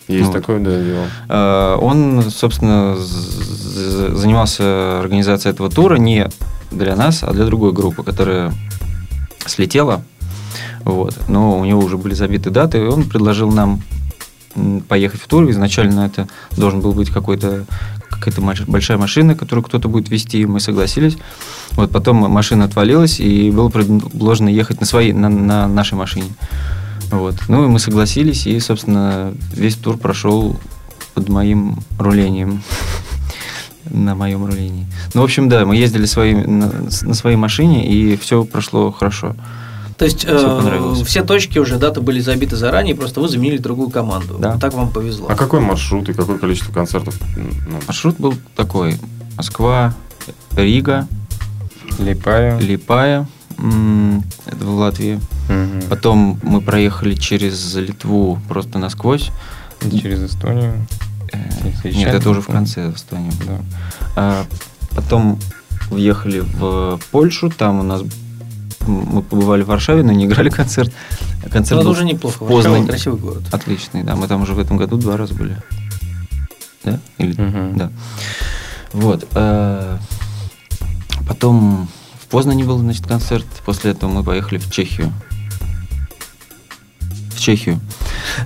Есть Вот. такое, да, дело. Э, Он, собственно, занимался организацией этого тура не для нас, а для другой группы, которая слетела. Вот. Но у него уже были забиты даты, и он предложил нам поехать в тур. Изначально это должен был быть какой-то какая-то большая машина, которую кто-то будет вести, и мы согласились. Вот потом машина отвалилась, и было предложено ехать на своей, на, на нашей машине. Вот. Ну и мы согласились, и, собственно, весь тур прошел под моим рулением. На моем рулении. Ну, в общем, да, мы ездили на своей машине, и все прошло хорошо. То есть э, все точки уже даты были забиты заранее, просто вы заменили другую команду. Да. Так вам повезло. А какой маршрут и какое количество концертов? Ну, Маршрут был такой. Москва, Рига, Липая. Липая, это в Латвии. Мгм. Потом мы проехали через Литву просто насквозь. Через Эстонию. Э, Нет, это уже в конце Эстонии. Да. А потом въехали в Польшу, там у нас мы побывали в Варшаве, но не играли концерт. Концерт был уже неплохо. в Познань. Красивый город. Отличный, да. Мы там уже в этом году два раза были. Да? Или... Мгм. Да. Вот. э, Потом в Познане был, значит, концерт. После этого мы поехали в Чехию. В Чехию.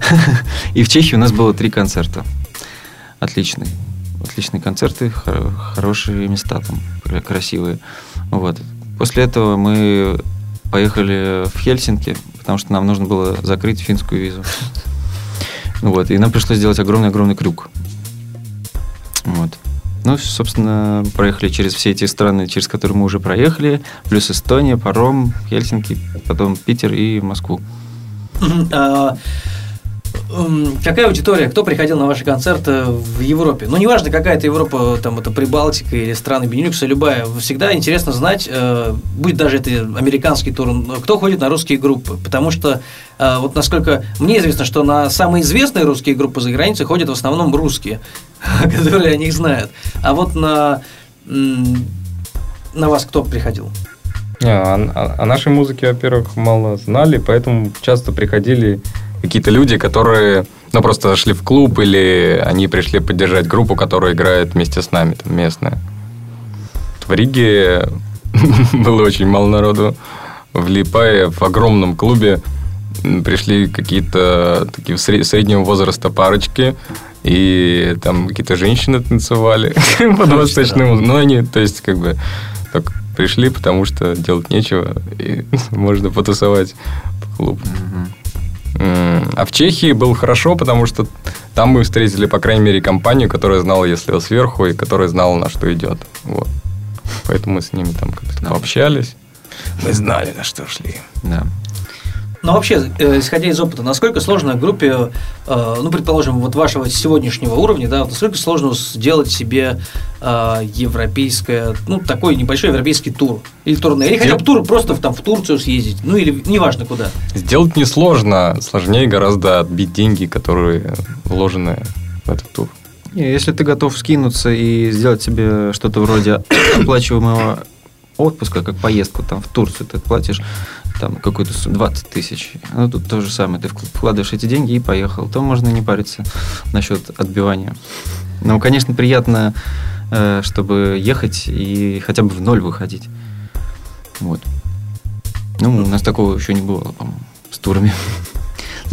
И в Чехии у нас было три концерта. Отличные. Отличные концерты, хо- хорошие места там, кра- красивые. Вот. После этого мы поехали в Хельсинки, потому что нам нужно было закрыть финскую визу. Вот. И нам пришлось сделать огромный-огромный крюк. Вот. Ну, собственно, проехали через все эти страны, через которые мы уже проехали, плюс Эстония, паром, Хельсинки, потом Питер и Москву. Мгм. А, м, Какая аудитория? Кто приходил на ваши концерты в Европе? Ну, неважно, какая это Европа, там, это Прибалтика или страны Бенилюкса, любая. Всегда интересно знать, э, будет даже это американский тур, кто ходит на русские группы. Потому что, э, вот насколько мне известно, что на самые известные русские группы за границей ходят в основном русские, которые о них знают. А вот на, на вас кто приходил? О, о- о нашей музыке, во-первых, мало знали, поэтому часто приходили какие-то люди, которые, ну, просто зашли в клуб, или они пришли поддержать группу, которая играет вместе с нами, там, местная. В Риге было очень мало народу. В Липае, в огромном клубе, пришли какие-то такие сре- среднего возраста парочки, и там какие-то женщины танцевали под восточную музыку. Ну, они, то есть, как бы, так пришли, потому что делать нечего, и можно потусовать по клубу. М, А в Чехии было хорошо, потому что там мы встретили, по крайней мере, компанию, которая знала, если я сверху, и которая знала, на что идет. Вот. Поэтому мы с ними там как-то Да. пообщались. Мы знали, на что шли. Да. Ну, вообще, э, исходя из опыта, насколько сложно группе, э, ну, предположим, вот вашего сегодняшнего уровня, да, насколько сложно сделать себе э, европейское, ну, такой небольшой европейский тур или турне, или хотя бы тур просто в, там в Турцию съездить, ну, или неважно куда. Сделать несложно, сложнее гораздо отбить деньги, которые вложены в этот тур. Не, если ты готов скинуться и сделать себе что-то вроде оплачиваемого отпуск, а как поездку там в Турцию ты платишь там какую-то сумму, 20 тысяч. Ну, тут то же самое. Ты вкладываешь эти деньги и поехал. То можно не париться насчет отбивания. Но, конечно, приятно, э, чтобы ехать и хотя бы в ноль выходить. Вот. Ну, у нас такого еще не было, по-моему, с турами.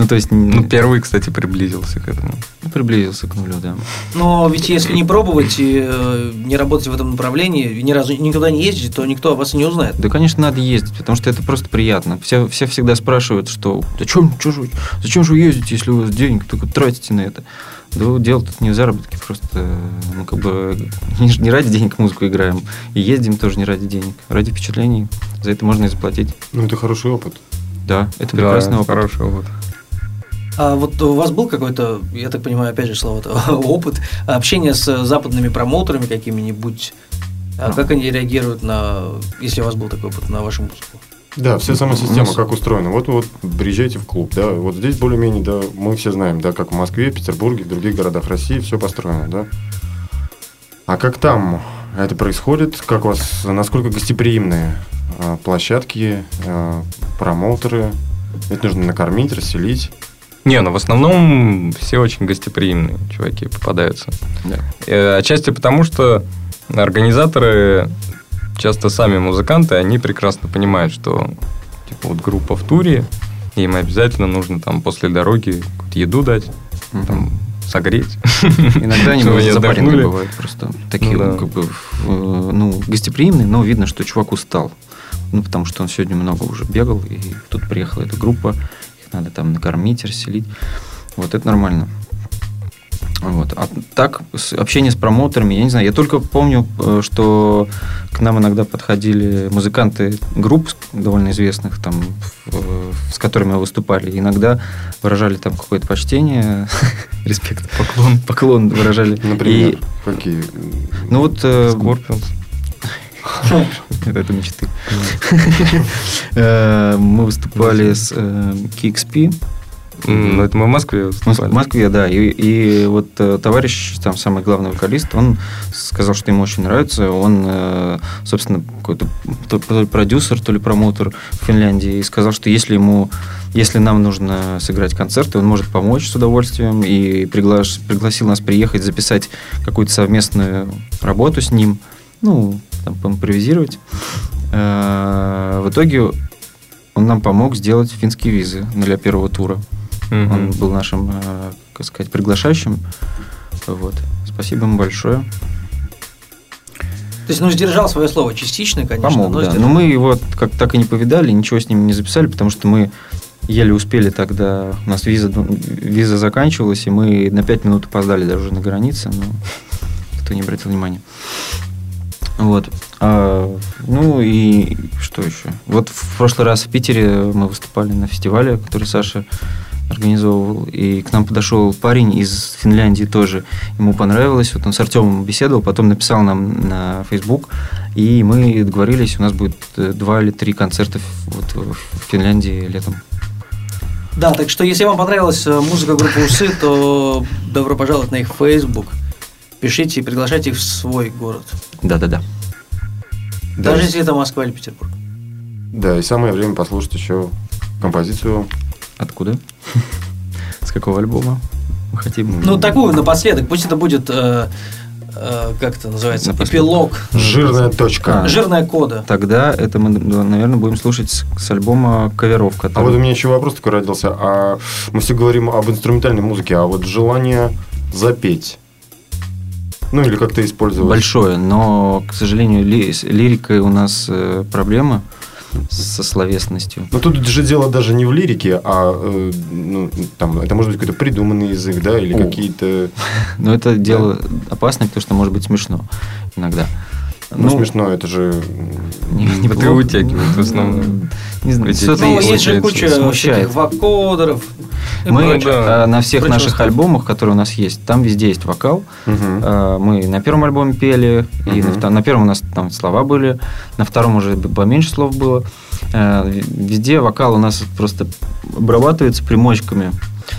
Ну, то есть, ну, первый, кстати, приблизился к этому. Ну, приблизился к нулю, да. Но ведь если не пробовать и э, не работать в этом направлении, и ни разу никуда не ездить, то никто о вас и не узнает. Да, конечно, надо ездить, потому что это просто приятно. Все, все всегда спрашивают, что зачем, чё же, зачем же вы ездите, если у вас денег только тратите на это? Да дело тут не в заработке, просто ну, как бы не, не ради денег музыку играем. И ездим тоже не ради денег, ради впечатлений. За это можно и заплатить. Ну, это хороший опыт. Да, это да, прекрасный опыт. Хороший опыт. А вот у вас был какой-то, я так понимаю, опять же слово опыт общения с западными промоутерами какими-нибудь? А как они реагируют на, если у вас был такой опыт, на вашу музыку? Да, вся сама система как устроена. Вот вот приезжайте в клуб, да, вот здесь более-менее, да, мы все знаем, да, как в Москве, Петербурге, в других городах России все построено, да. А как там это происходит? Как у вас, насколько гостеприимные а, площадки, а, промоутеры? Это нужно накормить, расселить. Не, ну в основном все очень гостеприимные чуваки попадаются. Да. Э, отчасти потому, что организаторы, часто сами музыканты, они прекрасно понимают, что типа вот группа в туре, им обязательно нужно там после дороги еду дать, угу. там, согреть. Иногда они запаренные бывают просто. Такие, ну, да. как бы, ну, гостеприимные, но видно, что чувак устал. Ну, потому что он сегодня много уже бегал, и тут приехала эта группа, надо там накормить, расселить. Вот это нормально. Вот. А так, общение с промоутерами, я не знаю, я только помню, э, что к нам иногда подходили музыканты групп довольно известных, там, с которыми мы выступали. Иногда выражали там какое-то почтение, респект, поклон, поклон выражали. Например, какие? Ну вот... Э, Scorpions. Это мечты. Э, мы выступали с KXP. Ну, это мы в Москве выступали. В Москве, да. И, и вот э, товарищ, там самый главный вокалист, он сказал, что ему очень нравится. Он, э, собственно, какой-то то ли продюсер, то ли промоутер в Финляндии. И сказал, что если ему, если нам нужно сыграть концерты, он может помочь с удовольствием. И приглаш, пригласил нас приехать, записать какую-то совместную работу с ним. Ну, там, импровизировать. Э, в итоге он нам помог сделать финские визы для первого тура. Mm-hmm. Он был нашим, э, как сказать, приглашающим. Вот. Спасибо ему большое. То есть, ну, сдержал свое слово частично, конечно. Помог, но да. Но мы его как так и не повидали, ничего с ним не записали, потому что мы еле успели тогда, у нас виза, виза заканчивалась, и мы на пять минут опоздали даже на границе, но кто не обратил внимания. Вот. А, ну и что еще? Вот в прошлый раз в Питере мы выступали на фестивале, который Саша организовывал, и к нам подошел парень из Финляндии тоже. Ему понравилось, вот он с Артемом беседовал, потом написал нам на Facebook, и мы договорились, у нас будет э, два или три концерта вот в Финляндии летом. Да, так что если вам понравилась э, музыка группы Усы, то добро пожаловать на их Facebook пишите и приглашайте их в свой город. Да-да-да. Даже да. если это Москва или Петербург. Да, и самое время послушать еще композицию. Откуда? С какого альбома мы хотим? Ну, такую напоследок. Пусть это будет э, э, как это называется, эпилог. Жирная точка. А, Жирная кода. Тогда это мы, наверное, будем слушать с, с альбома коверов. Который... А вот у меня еще вопрос такой родился. А мы все говорим об инструментальной музыке, а вот желание запеть ну, или как-то использовать. Большое, но, к сожалению, ли, с лирикой у нас э, проблема со словесностью. Но тут же дело даже не в лирике, а э, ну, там, это может быть какой-то придуманный язык, да, или какие-то... Но это дело опасное, потому что может быть смешно иногда. Ну, ну смешно, это же... Не, не ты вытягивает в основном. Не знаю, ну, есть же куча смущает. вокодеров. Мы да. на всех Прочего наших альбомах, которые у нас есть, там везде есть вокал. Угу. Мы на первом альбоме пели, угу. и на, на первом у нас там слова были, на втором уже поменьше слов было. А, везде вокал у нас просто обрабатывается примочками.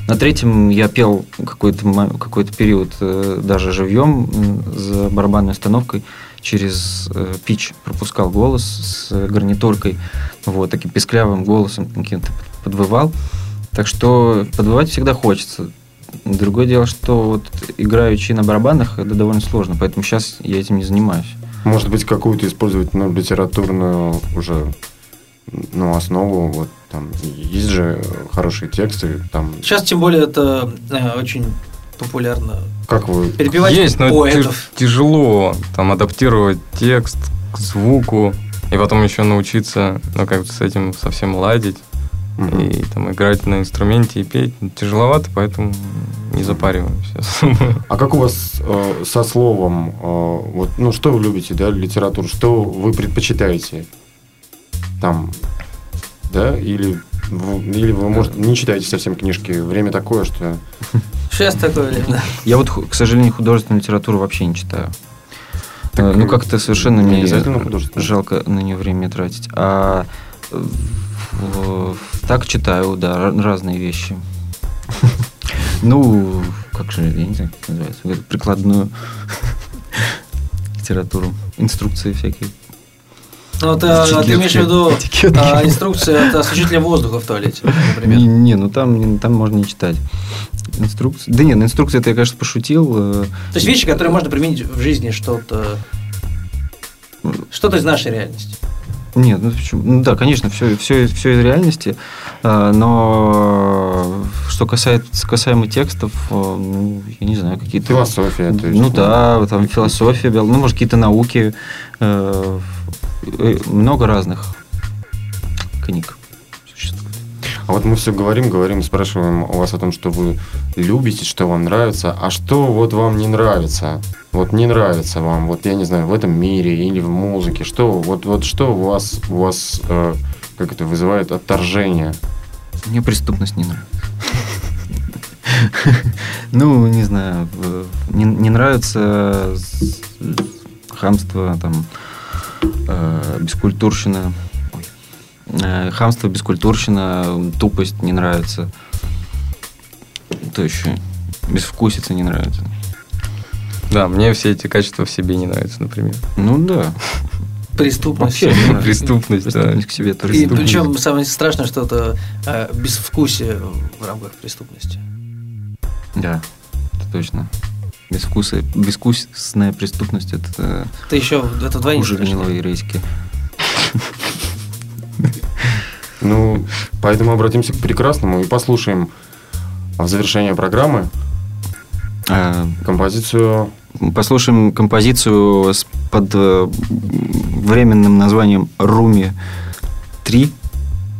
На третьем я пел какой-то какой период э, даже живьем за барабанной установкой через э, пич пропускал голос с гарнитуркой, вот, таким песклявым голосом каким-то подвывал. Так что подвывать всегда хочется. Другое дело, что вот играючи на барабанах, это довольно сложно, поэтому сейчас я этим не занимаюсь. Может быть, какую-то использовать ну, литературную уже ну, основу, вот там есть же хорошие тексты, там. Сейчас тем более это э, очень популярно. Как вы? Перебивать Есть, но поэтов. тяж- тяжело там адаптировать текст к звуку, и потом еще научиться, ну, как с этим совсем ладить, Мгм. и там играть на инструменте и петь. Тяжеловато, поэтому не запариваемся. А как у вас э, со словом, э, вот, ну, что вы любите, да, литературу, что вы предпочитаете там, да, или, вы- или вы, может, не читаете совсем книжки, время такое, что... Сейчас такое время. да. Я вот, к сожалению, художественную литературу вообще не читаю. Так, Э, ну, как-то совершенно не мне жалко на нее время тратить. А в- так читаю, да, ра- разные вещи. Ну, как же, я не знаю, как называется, прикладную литературу, инструкции всякие. Ну, ты, а, ты имеешь в виду Этикетки. а, инструкция от осветителя воздуха в туалете, например. Не, не, ну там, там можно не читать. Инструкции. Да нет, инструкции это я, конечно, пошутил. э, То есть вещи, которые можно применить в жизни, что-то что-то из нашей реальности. Нет, ну почему? Ну да, конечно, все, все, все из реальности, а, но что касается касаемо текстов, а, ну, я не знаю, какие-то... Философия, то есть, Ну да, там философия, ну, может, какие-то науки, э, э, много разных книг существует. А вот мы все говорим, говорим, спрашиваем у вас о том, что вы любите, что вам нравится, а что вот вам не нравится? Вот не нравится вам, вот я не знаю, в этом мире или в музыке, что вот, вот что у вас, у вас э, как это вызывает отторжение? Мне преступность не нравится. Ну, не знаю, в- не, нравится хамство, там, э, бескультурщина. Э, Хамство, бескультурщина, тупость не нравится. То еще безвкусица не нравится. Да, мне все эти качества в себе не нравятся, например. Ну да. Преступность. Вообще не нравится. Преступность, да. Преступность к себе тоже. И причем самое страшное, что это э, безвкусие в рамках преступности. Да, это точно. Безвкусие, безвкусная преступность это Это еще это вдвойне хуже гнилой рейски. Ну, поэтому обратимся к прекрасному и послушаем в завершение программы А, композицию Послушаем композицию с под э, временным названием Руми 3.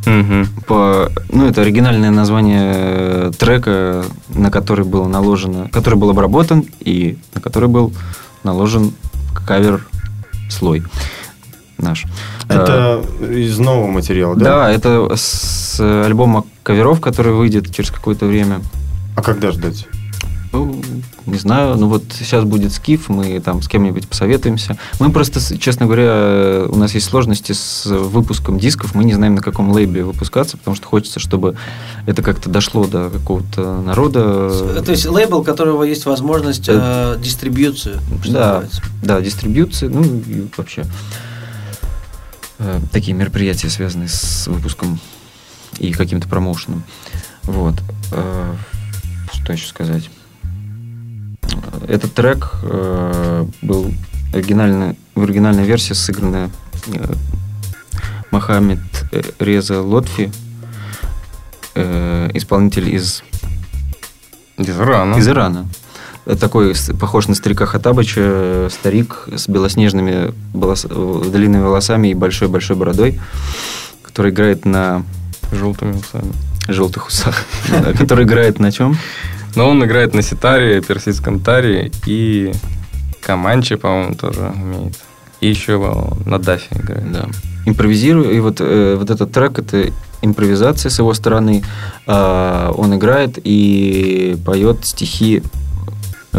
Мгм. По, ну, это оригинальное название э, трека, на который был наложено, который был обработан и на который был наложен кавер слой наш. Э, Это из нового материала, да? да, это с альбома каверов, который выйдет через какое-то время. А когда ждать? Ну, не знаю, ну вот сейчас будет скиф, мы там с кем-нибудь посоветуемся. Мы просто, честно говоря, у нас есть сложности с выпуском дисков, мы не знаем, на каком лейбле выпускаться, потому что хочется, чтобы это как-то дошло до какого-то народа. То есть лейбл, у которого есть возможность э, дистрибьюции. что Да, называется. да, дистрибьюции, ну и вообще э, такие мероприятия, связанные с выпуском и каким-то промоушеном. Вот. Э, Что еще сказать? Этот трек э, был оригинально, в оригинальной версии сыграна э, Мохаммед э, Реза Лотфи, э, исполнитель из Из Ирана. из Ирана. Такой похож на старика Хатабыча, э, старик с белоснежными волос- э, длинными волосами и большой-большой бородой, который играет на Желтыми усами. желтых усах. Который играет на чем? Но он играет на ситаре, персидском таре и каманче, по-моему, тоже умеет. И еще на дафе играет. Да. Импровизирую. И вот, э, вот этот трек это импровизация с его стороны. А, он играет и поет стихи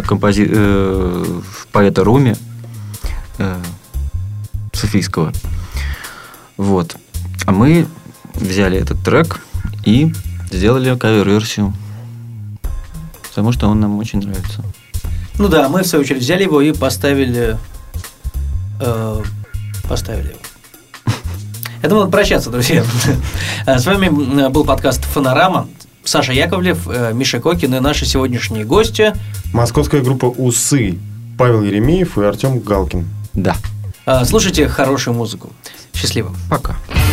компози... э, поэта Руми э, Софийского. Вот. А мы взяли этот трек и сделали кавер-версию. Потому что он нам очень нравится. Ну да, мы в свою очередь взяли его и поставили э, поставили его. Я думаю, надо прощаться, друзья. Э, С вами был подкаст «Фонорама». Саша Яковлев, э, Миша Кокин и наши сегодняшние гости. Московская группа «Усы». Павел Еремеев и Артем Галкин. Да. Э, Слушайте хорошую музыку. Счастливо. Пока. сделано